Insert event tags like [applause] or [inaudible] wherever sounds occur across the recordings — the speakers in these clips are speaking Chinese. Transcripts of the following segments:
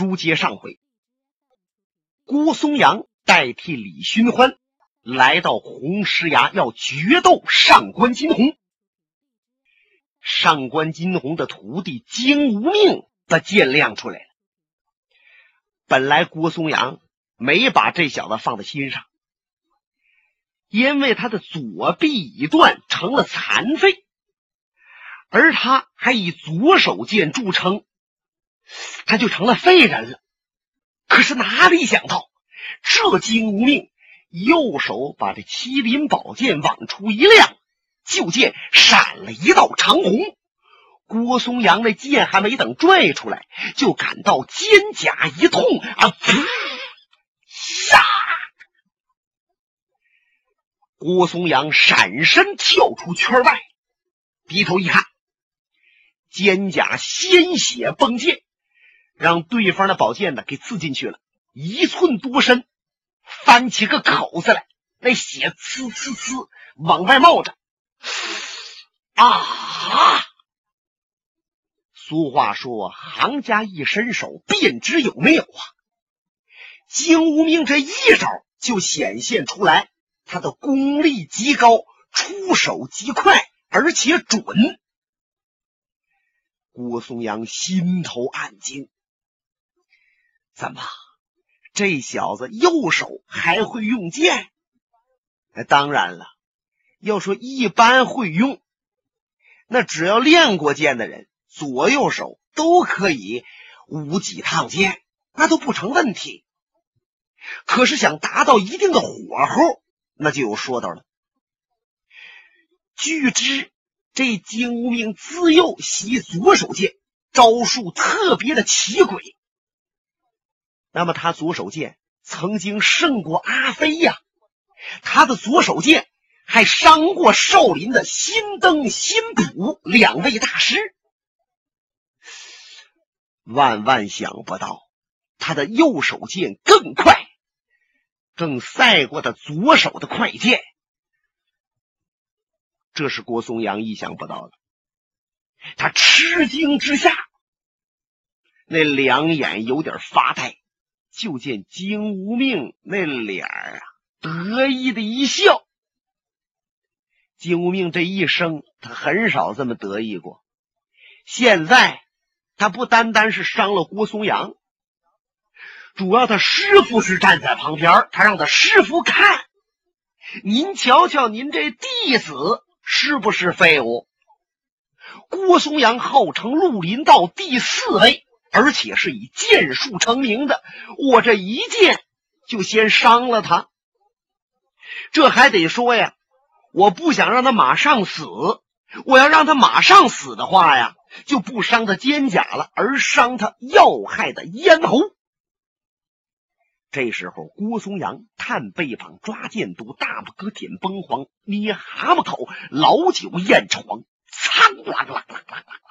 书接上回，郭松阳代替李寻欢来到红石崖，要决斗上官金鸿。上官金鸿的徒弟金无命把剑亮出来了。本来郭松阳没把这小子放在心上，因为他的左臂已断，成了残废，而他还以左手剑著称。他就成了废人了。可是哪里想到，这金无命右手把这麒麟宝剑往出一亮，就见闪了一道长虹。郭松阳那剑还没等拽出来，就感到肩胛一痛啊！杀！郭松阳闪身跳出圈外，低头一看，肩胛鲜血迸溅。让对方的宝剑呢给刺进去了，一寸多深，翻起个口子来，那血呲呲呲往外冒着。啊！俗话说，行家一伸手便知有没有啊。金无命这一招就显现出来，他的功力极高，出手极快，而且准。郭松阳心头暗惊。怎么，这小子右手还会用剑？当然了，要说一般会用，那只要练过剑的人，左右手都可以舞几趟剑，那都不成问题。可是想达到一定的火候，那就有说道了。据知，这金无命自幼习左手剑，招数特别的奇诡。那么他左手剑曾经胜过阿飞呀，他的左手剑还伤过少林的新登、新普两位大师。万万想不到，他的右手剑更快，更赛过他左手的快剑。这是郭松阳意想不到的，他吃惊之下，那两眼有点发呆。就见金无命那脸儿啊，得意的一笑。金无命这一生，他很少这么得意过。现在他不单单是伤了郭松阳，主要他师傅是站在旁边，他让他师傅看。您瞧瞧，您这弟子是不是废物？郭松阳号称绿林道第四位。而且是以剑术成名的，我这一剑就先伤了他。这还得说呀，我不想让他马上死。我要让他马上死的话呀，就不伤他肩甲了，而伤他要害的咽喉。这时候，郭松阳探背膀，抓剑肚，大拇哥点崩黄，捏蛤蟆口，老酒咽床，苍啷啷啷啷啷。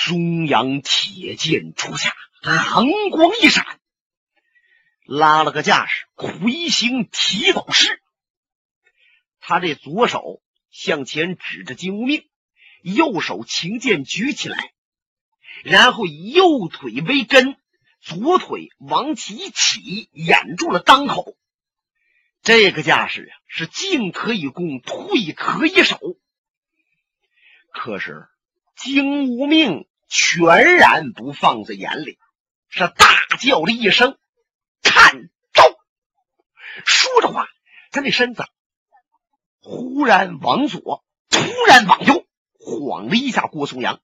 松阳铁剑出下，寒光一闪，拉了个架势，魁形提斗式。他这左手向前指着金无命，右手擎剑举起来，然后以右腿为根，左腿往起一起，掩住了裆口。这个架势啊，是进可以攻，退可以守。可是。金无命全然不放在眼里，是大叫了一声：“看招！”说着话，他那身子忽然往左，突然往右，晃了一下郭松阳，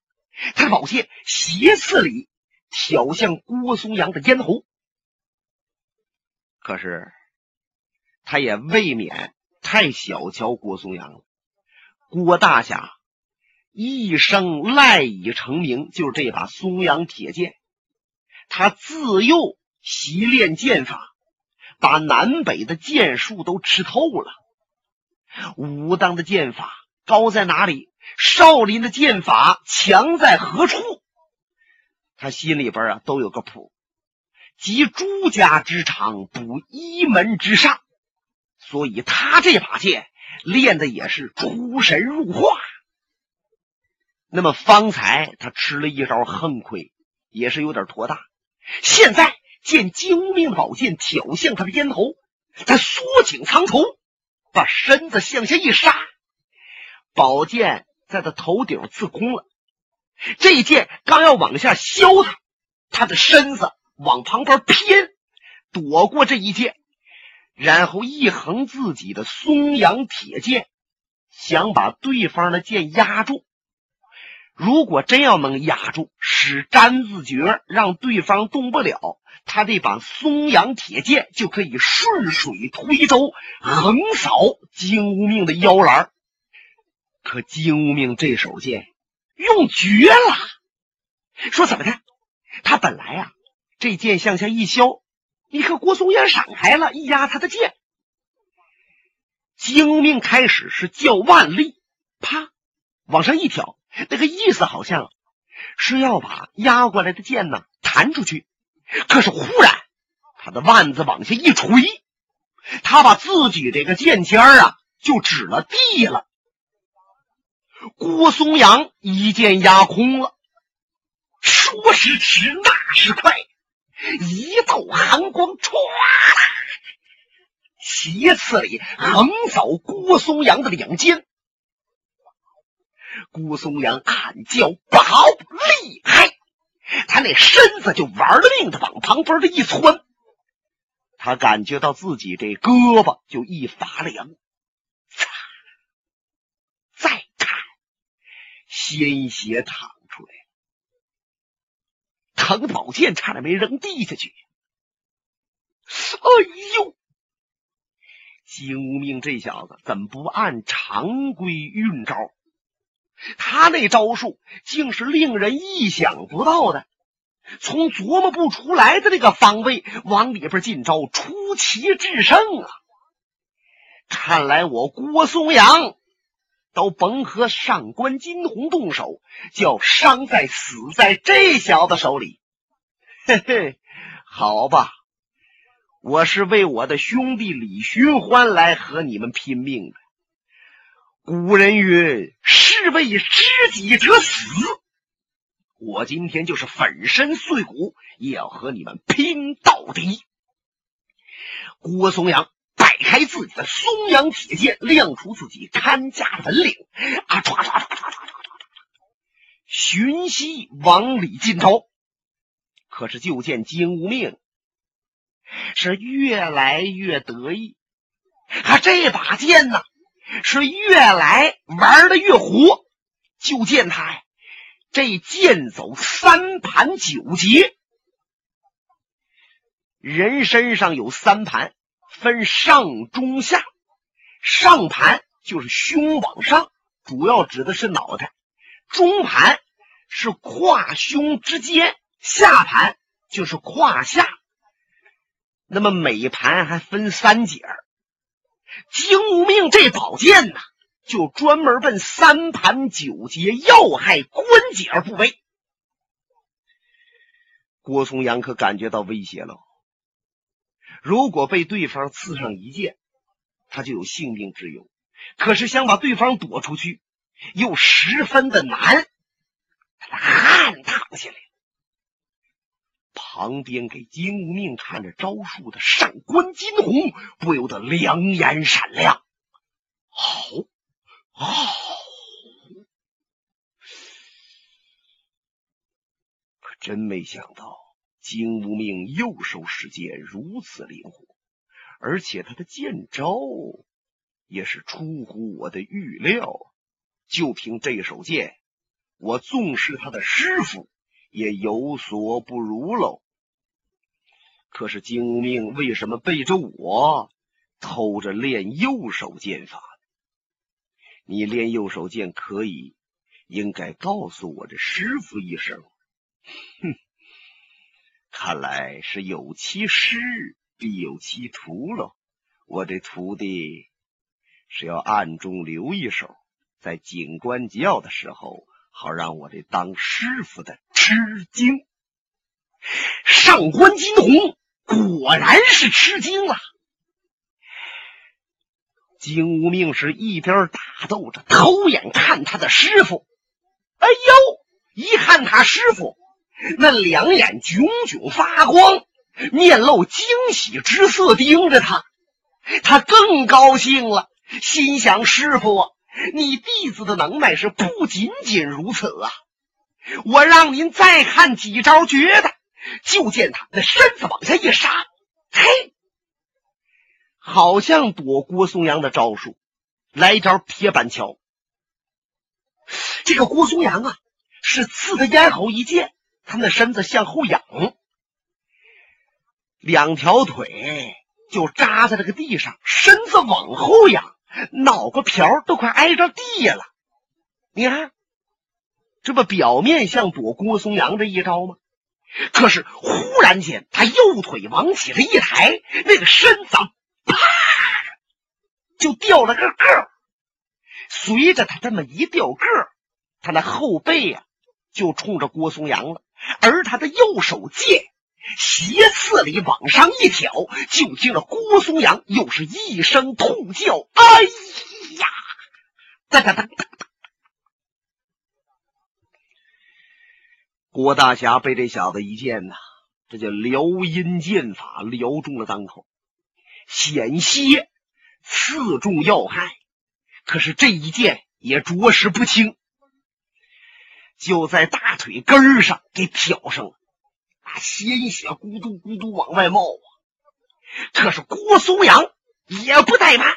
他的宝剑斜刺里挑向郭松阳的咽喉。可是，他也未免太小瞧郭松阳了，郭大侠。一生赖以成名，就是这把松阳铁剑。他自幼习练剑法，把南北的剑术都吃透了。武当的剑法高在哪里？少林的剑法强在何处？他心里边啊都有个谱。集诸家之长，补一门之上，所以，他这把剑练的也是出神入化。那么方才他吃了一招横亏，也是有点托大。现在见金无命宝剑挑向他的咽喉，他缩紧苍头，把身子向下一杀，宝剑在他头顶刺空了。这一剑刚要往下削他，他的身子往旁边偏，躲过这一剑，然后一横自己的松阳铁剑，想把对方的剑压住。如果真要能压住，使粘字诀让对方动不了，他这把松阳铁剑就可以顺水推舟，横扫金无命的腰篮。可金无命这手剑用绝了，说怎么的？他本来啊，这剑向下一削，你看郭松阳闪开了，一压他的剑。金无命开始是叫万力，啪，往上一挑。那个意思好像是要把压过来的剑呢弹出去，可是忽然他的腕子往下一垂，他把自己这个剑尖啊就指了地了。郭松阳一剑压空了，说时迟，那时快，一道寒光唰啦，斜刺里横扫郭松阳的两肩。郭松阳暗叫：“不好厉害！”他那身子就玩了命的往旁边的一窜，他感觉到自己这胳膊就一发凉，擦！再看，鲜血淌出来了，疼的宝剑差点没扔地下去。哎呦！金无命这小子怎么不按常规运招？他那招数竟是令人意想不到的，从琢磨不出来的那个方位往里边进招，出奇制胜啊！看来我郭松阳都甭和上官金鸿动手，就要伤在死在这小子手里。嘿嘿，好吧，我是为我的兄弟李寻欢来和你们拼命的。古人云：“士为知己者死。”我今天就是粉身碎骨，也要和你们拼到底。郭松阳摆开自己的松阳铁剑，亮出自己看家本领，啊，唰唰唰唰唰唰唰，寻隙往里进头。可是就见金无命是越来越得意，啊，这把剑呢？是越来玩的越活，就见他呀，这剑走三盘九节，人身上有三盘，分上中下。上盘就是胸往上，主要指的是脑袋；中盘是胯胸之间，下盘就是胯下。那么每盘还分三节儿。金无命这宝剑呐，就专门奔三盘九节要害关节部位。郭松阳可感觉到威胁了，如果被对方刺上一剑，他就有性命之忧。可是想把对方躲出去，又十分的难，他的汗淌下来。旁边给金无命看着招数的上官金鸿不由得两眼闪亮。好，好，可真没想到金无命右手使剑如此灵活，而且他的剑招也是出乎我的预料。就凭这手剑，我纵是他的师傅。也有所不如喽。可是金无命为什么背着我偷着练右手剑法？你练右手剑可以，应该告诉我这师傅一声。哼，看来是有其师必有其徒喽。我这徒弟是要暗中留一手，在警官叫的时候。好让我这当师傅的吃惊。上官金鸿果然是吃惊了。金无命是一边打斗着，偷眼看他的师傅。哎呦！一看他师傅，那两眼炯炯发光，面露惊喜之色，盯着他，他更高兴了，心想：师傅啊，你弟子的能耐是不仅仅如此啊！我让您再看几招绝的，就见他那身子往下一杀，嘿，好像躲郭松阳的招数，来一招铁板桥。这个郭松阳啊，是刺他咽喉一剑，他那身子向后仰，两条腿就扎在这个地上，身子往后仰，脑瓜瓢都快挨着地了。你看，这不表面像躲郭松阳这一招吗？可是忽然间，他右腿往起这一抬，那个身子啪就掉了个个随着他这么一掉个他那后背呀，就冲着郭松阳了，而他的右手剑斜刺里往上一挑，就听着郭松阳又是一声痛叫：“哎呀！”哒哒哒哒郭大侠被这小子一剑呐，这叫撩阴剑法撩中了当口，险些刺中要害。可是这一剑也着实不轻。就在大腿根上给挑上了，鲜血咕嘟咕嘟往外冒啊！可是郭松阳也不怠慢，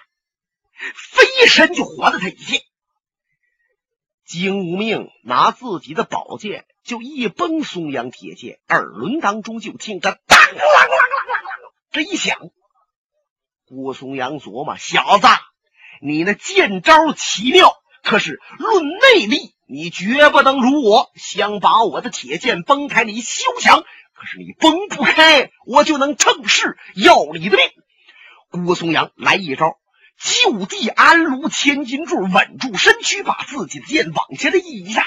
飞身就活了他一剑。金无命拿自己的宝剑就一崩松阳铁剑，耳轮当中就听着当啷啷啷啷啷这一响。郭松阳琢磨：小子，你那剑招奇妙，可是论内力。你绝不能如我，想把我的铁剑崩开，你休想！可是你崩不开，我就能趁势要你的命。郭松阳来一招，就地安炉千斤柱，稳住身躯，把自己的剑往下的一压。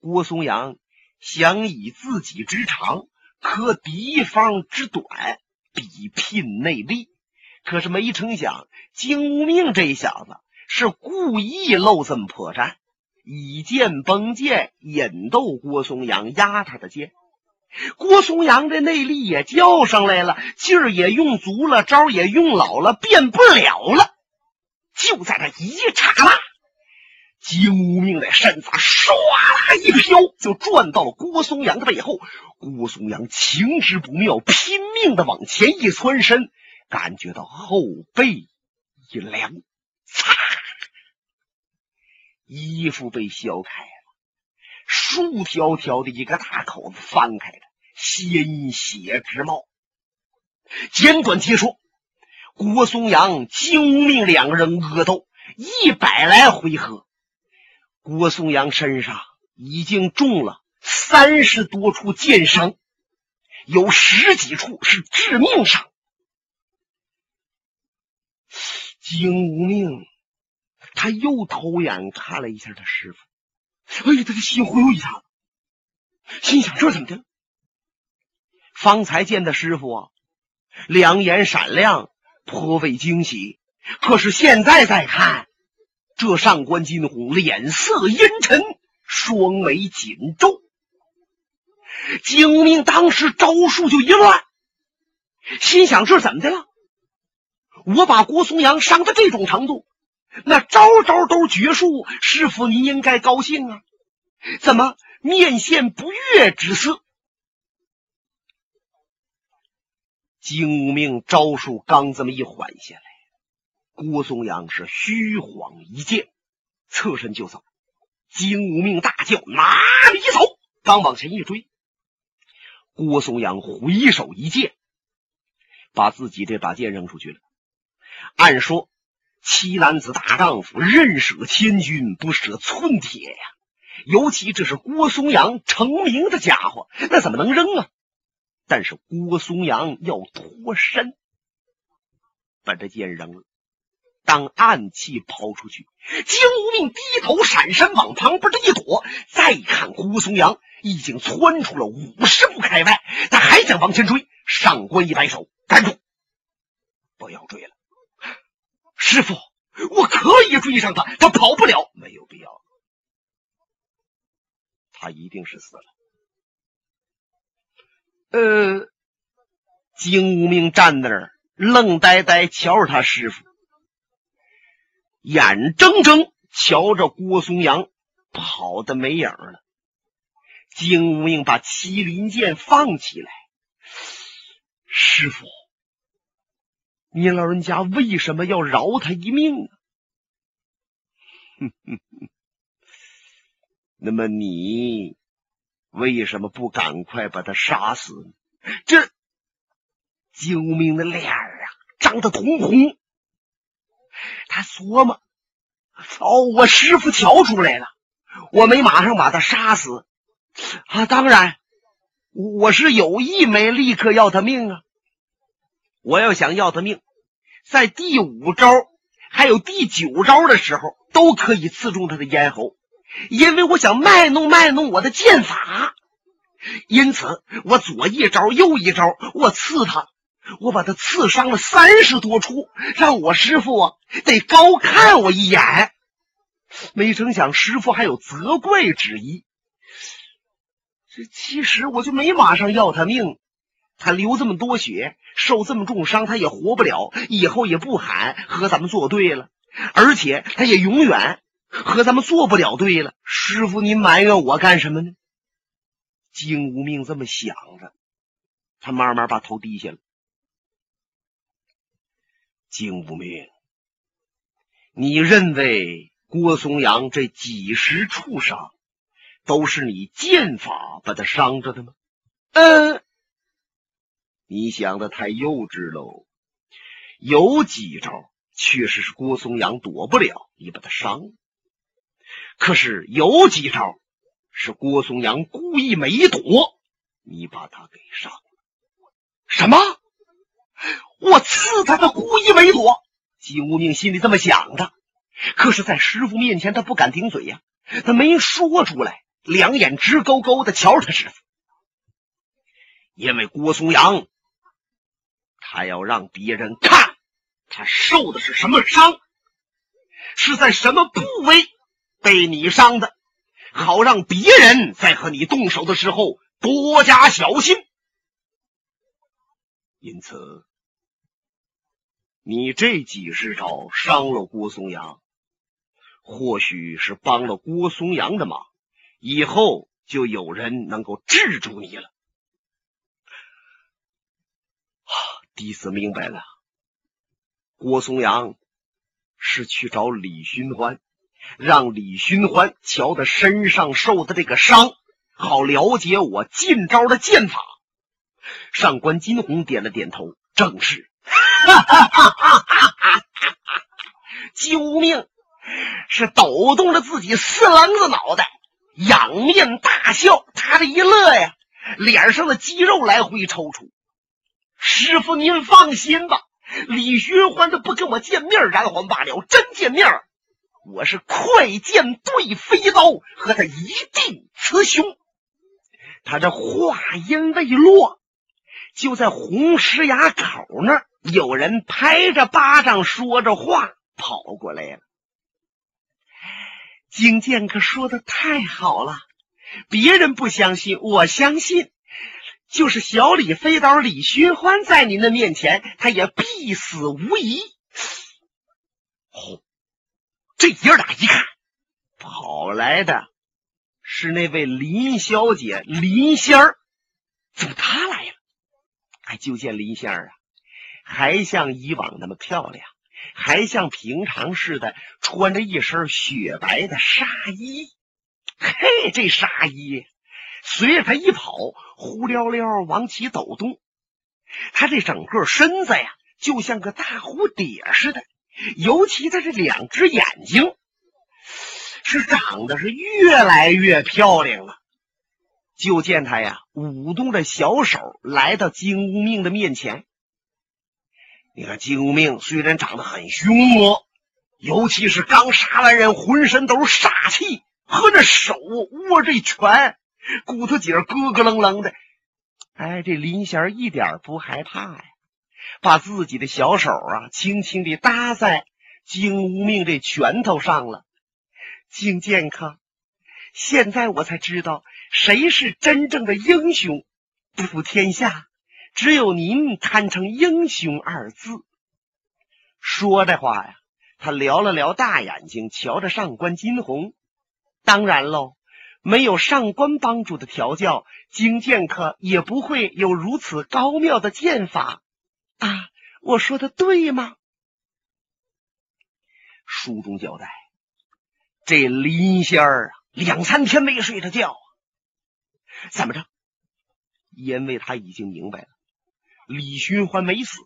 郭松阳想以自己之长克敌方之短，比拼内力，可是没成想，金无命这小子。是故意露这么破绽，以剑崩剑，引逗郭松阳压他的剑。郭松阳这内力也叫上来了，劲儿也用足了，招也用老了，变不了了。就在这一刹，金无命的身子唰啦一飘，就转到了郭松阳的背后。郭松阳情知不妙，拼命的往前一窜身，感觉到后背一凉，擦！衣服被削开了，竖条条的一个大口子翻开了，鲜血直冒。简短结束，郭松阳、金无命两个人恶斗一百来回合，郭松阳身上已经中了三十多处剑伤，有十几处是致命伤。金无命。他又偷眼看了一下他师傅，哎呀，他的心忽悠一下子，心想这怎么的？方才见的师傅啊，两眼闪亮，颇为惊喜。可是现在再看，这上官金鸿脸色阴沉，双眉紧皱。精明当时招数就一乱，心想这怎么的了？我把郭松阳伤到这种程度。那招招都绝术，师傅您应该高兴啊！怎么面现不悦之色？精明招数刚这么一缓下来，郭松阳是虚晃一剑，侧身就走。金无命大叫：“哪里走！”刚往前一追，郭松阳回手一剑，把自己这把剑扔出去了。按说。七男子大丈夫，任舍千军，不舍寸铁呀！尤其这是郭松阳成名的家伙，那怎么能扔啊？但是郭松阳要脱身，把这剑扔了，当暗器抛出去。金无命低头闪身往旁边这一躲，再看胡松阳已经窜出了五十步开外，他还想往前追。上官一摆手，站住，不要追了。师傅，我可以追上他，他跑不了。没有必要他一定是死了。呃，金无命站那儿，愣呆呆瞧着他师傅，眼睁睁瞧着郭松阳跑的没影了。金无命把麒麟剑放起来，师傅，您老人家为什么要饶他一命啊？哼哼哼，那么你？为什么不赶快把他杀死呢？这精明的脸啊，涨得通红。他琢磨：哦，我师傅瞧出来了，我没马上把他杀死啊！当然，我是有意没立刻要他命啊！我要想要他命，在第五招还有第九招的时候，都可以刺中他的咽喉。因为我想卖弄卖弄我的剑法，因此我左一招右一招，我刺他，我把他刺伤了三十多处，让我师傅啊得高看我一眼。没成想师傅还有责怪之意。这其实我就没马上要他命，他流这么多血，受这么重伤，他也活不了，以后也不喊和咱们作对了，而且他也永远。和咱们做不了对了，师傅，您埋怨我干什么呢？金无命这么想着，他慢慢把头低下了。金无命，你认为郭松阳这几十处伤，都是你剑法把他伤着的吗？嗯，你想的太幼稚喽。有几招确实是郭松阳躲不了，你把他伤了。可是有几招是郭松阳故意没躲，你把他给伤了。什么？我刺他，他故意没躲。金无命心里这么想的，可是，在师傅面前，他不敢顶嘴呀，他没说出来，两眼直勾勾的瞧着他师傅。因为郭松阳，他要让别人看他受的是什么伤，是在什么部位。被你伤的，好让别人在和你动手的时候多加小心。因此，你这几十招伤了郭松阳，或许是帮了郭松阳的忙，以后就有人能够治住你了。啊，弟子明白了，郭松阳是去找李寻欢。让李寻欢瞧他身上受的这个伤，好了解我进招的剑法。上官金鸿点了点头，正是。哈 [laughs] 救命！是抖动着自己四棱子脑袋，仰面大笑。他这一乐呀，脸上的肌肉来回抽搐。师傅，您放心吧，李寻欢他不跟我见面，然后罢了。真见面。我是快剑对飞刀，和他一定雌雄。他这话音未落，就在红石崖口那儿，有人拍着巴掌说着话跑过来了。金剑可说的太好了，别人不相信，我相信。就是小李飞刀李寻欢在您的面前，他也必死无疑。这爷俩一看，跑来的是那位林小姐林仙儿，怎么她来了？哎，就见林仙儿啊，还像以往那么漂亮，还像平常似的穿着一身雪白的纱衣。嘿，这纱衣随着她一跑，呼溜溜往起抖动，她这整个身子呀，就像个大蝴蝶似的。尤其他这两只眼睛，是长得是越来越漂亮了。就见他呀，舞动着小手来到金无命的面前。你看金无命虽然长得很凶恶，尤其是刚杀完人，浑身都是杀气，和那手握这拳，骨头节咯咯楞楞的。哎，这林仙一点不害怕呀。把自己的小手啊，轻轻地搭在金无命这拳头上了。金健康，现在我才知道谁是真正的英雄。普天下只有您堪称英雄二字。说这话呀，他撩了撩大眼睛，瞧着上官金鸿。当然喽，没有上官帮主的调教，金剑客也不会有如此高妙的剑法啊！我说的对吗？书中交代，这林仙儿啊，两三天没睡着觉，怎么着？因为他已经明白了，李寻欢没死，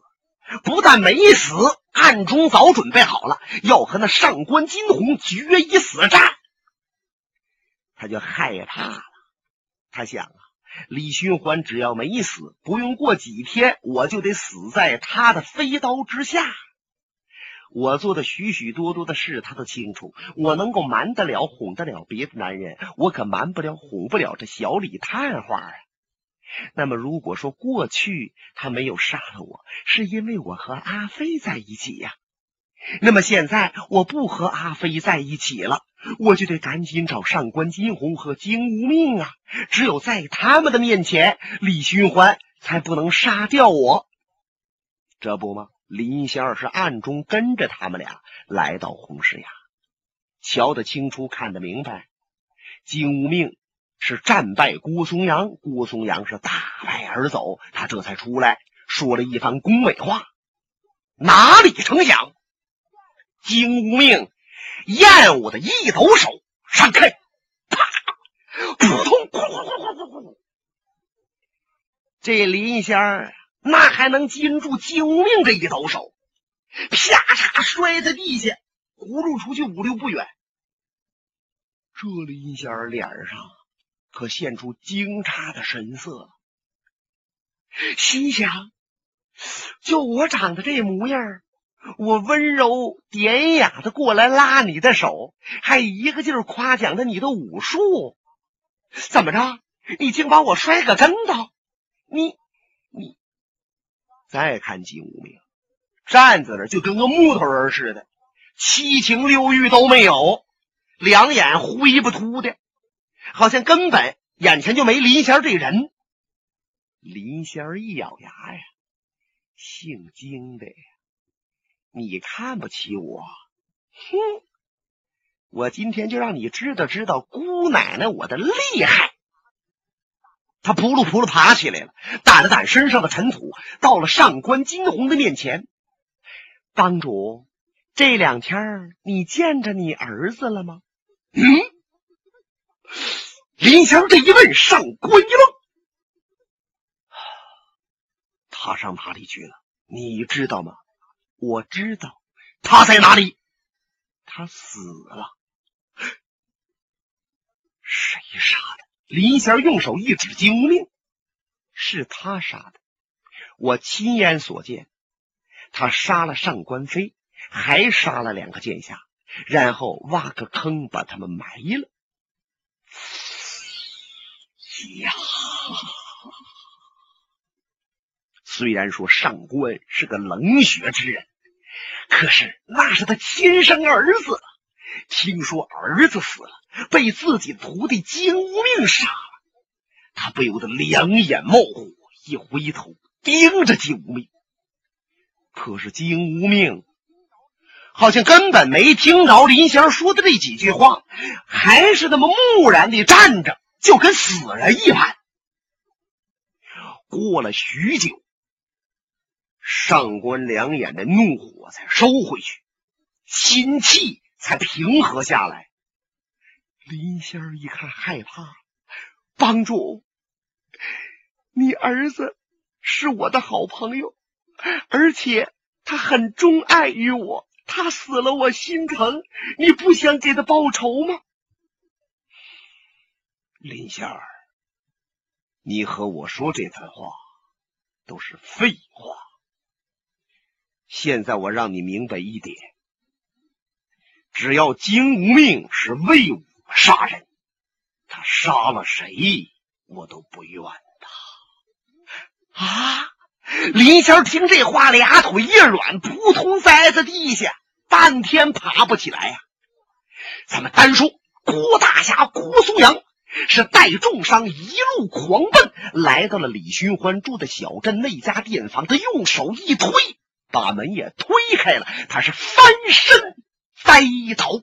不但没死，暗中早准备好了要和那上官金鸿决一死战，他就害怕了。他想啊，李寻欢只要没死，不用过几天，我就得死在他的飞刀之下。我做的许许多多的事，他都清楚。我能够瞒得了、哄得了别的男人，我可瞒不了、哄不了这小李探花啊。那么，如果说过去他没有杀了我，是因为我和阿飞在一起呀。那么现在我不和阿飞在一起了，我就得赶紧找上官金鸿和金无命啊。只有在他们的面前，李寻欢才不能杀掉我。这不吗？林仙儿是暗中跟着他们俩来到红石崖，瞧得清楚，看得明白。金无命是战败郭松阳，郭松阳是大败而走，他这才出来说了一番恭维话。哪里成想，金无命厌恶的一抖手，闪开！啪！扑通！这林仙儿。那还能经住救命这一抖手，啪嚓摔在地下，轱辘出去五六步远。这林仙儿脸上可现出惊诧的神色，心想：就我长得这模样，我温柔典雅的过来拉你的手，还一个劲儿夸奖着你的武术，怎么着？你竟把我摔个跟头？你你！再看金无名，站在那就跟个木头人似的，七情六欲都没有，两眼灰不秃的，好像根本眼前就没林仙这人。林仙一咬牙呀，姓金的呀，你看不起我？哼！我今天就让你知道知道姑奶奶我的厉害。他扑噜扑噜爬起来了，掸了掸身上的尘土，到了上官金鸿的面前。帮主，这两天你见着你儿子了吗？嗯。林香这一问，上官一愣。他上哪里去了？你知道吗？我知道，他在哪里？他死了。谁杀的？林仙用手一指金无命，是他杀的。我亲眼所见，他杀了上官飞，还杀了两个剑侠，然后挖个坑把他们埋了。呀！虽然说上官是个冷血之人，可是那是他亲生儿子。听说儿子死了，被自己徒弟金无命杀了，他不由得两眼冒火，一回头盯着金无命。可是金无命好像根本没听着林香说的这几句话，还是那么木然的站着，就跟死人一般。过了许久，上官两眼的怒火才收回去，心气。才平和下来。林仙儿一看害怕，帮主，你儿子是我的好朋友，而且他很钟爱于我，他死了我心疼，你不想给他报仇吗？林仙儿，你和我说这番话都是废话。现在我让你明白一点。只要金无命是魏武杀人，他杀了谁，我都不怨他。啊！林仙听这话，俩腿一软，扑通栽在地下，半天爬不起来呀。咱们单说郭大侠郭松阳是带重伤一路狂奔，来到了李寻欢住的小镇那家店房，他用手一推，把门也推开了，他是翻身栽倒。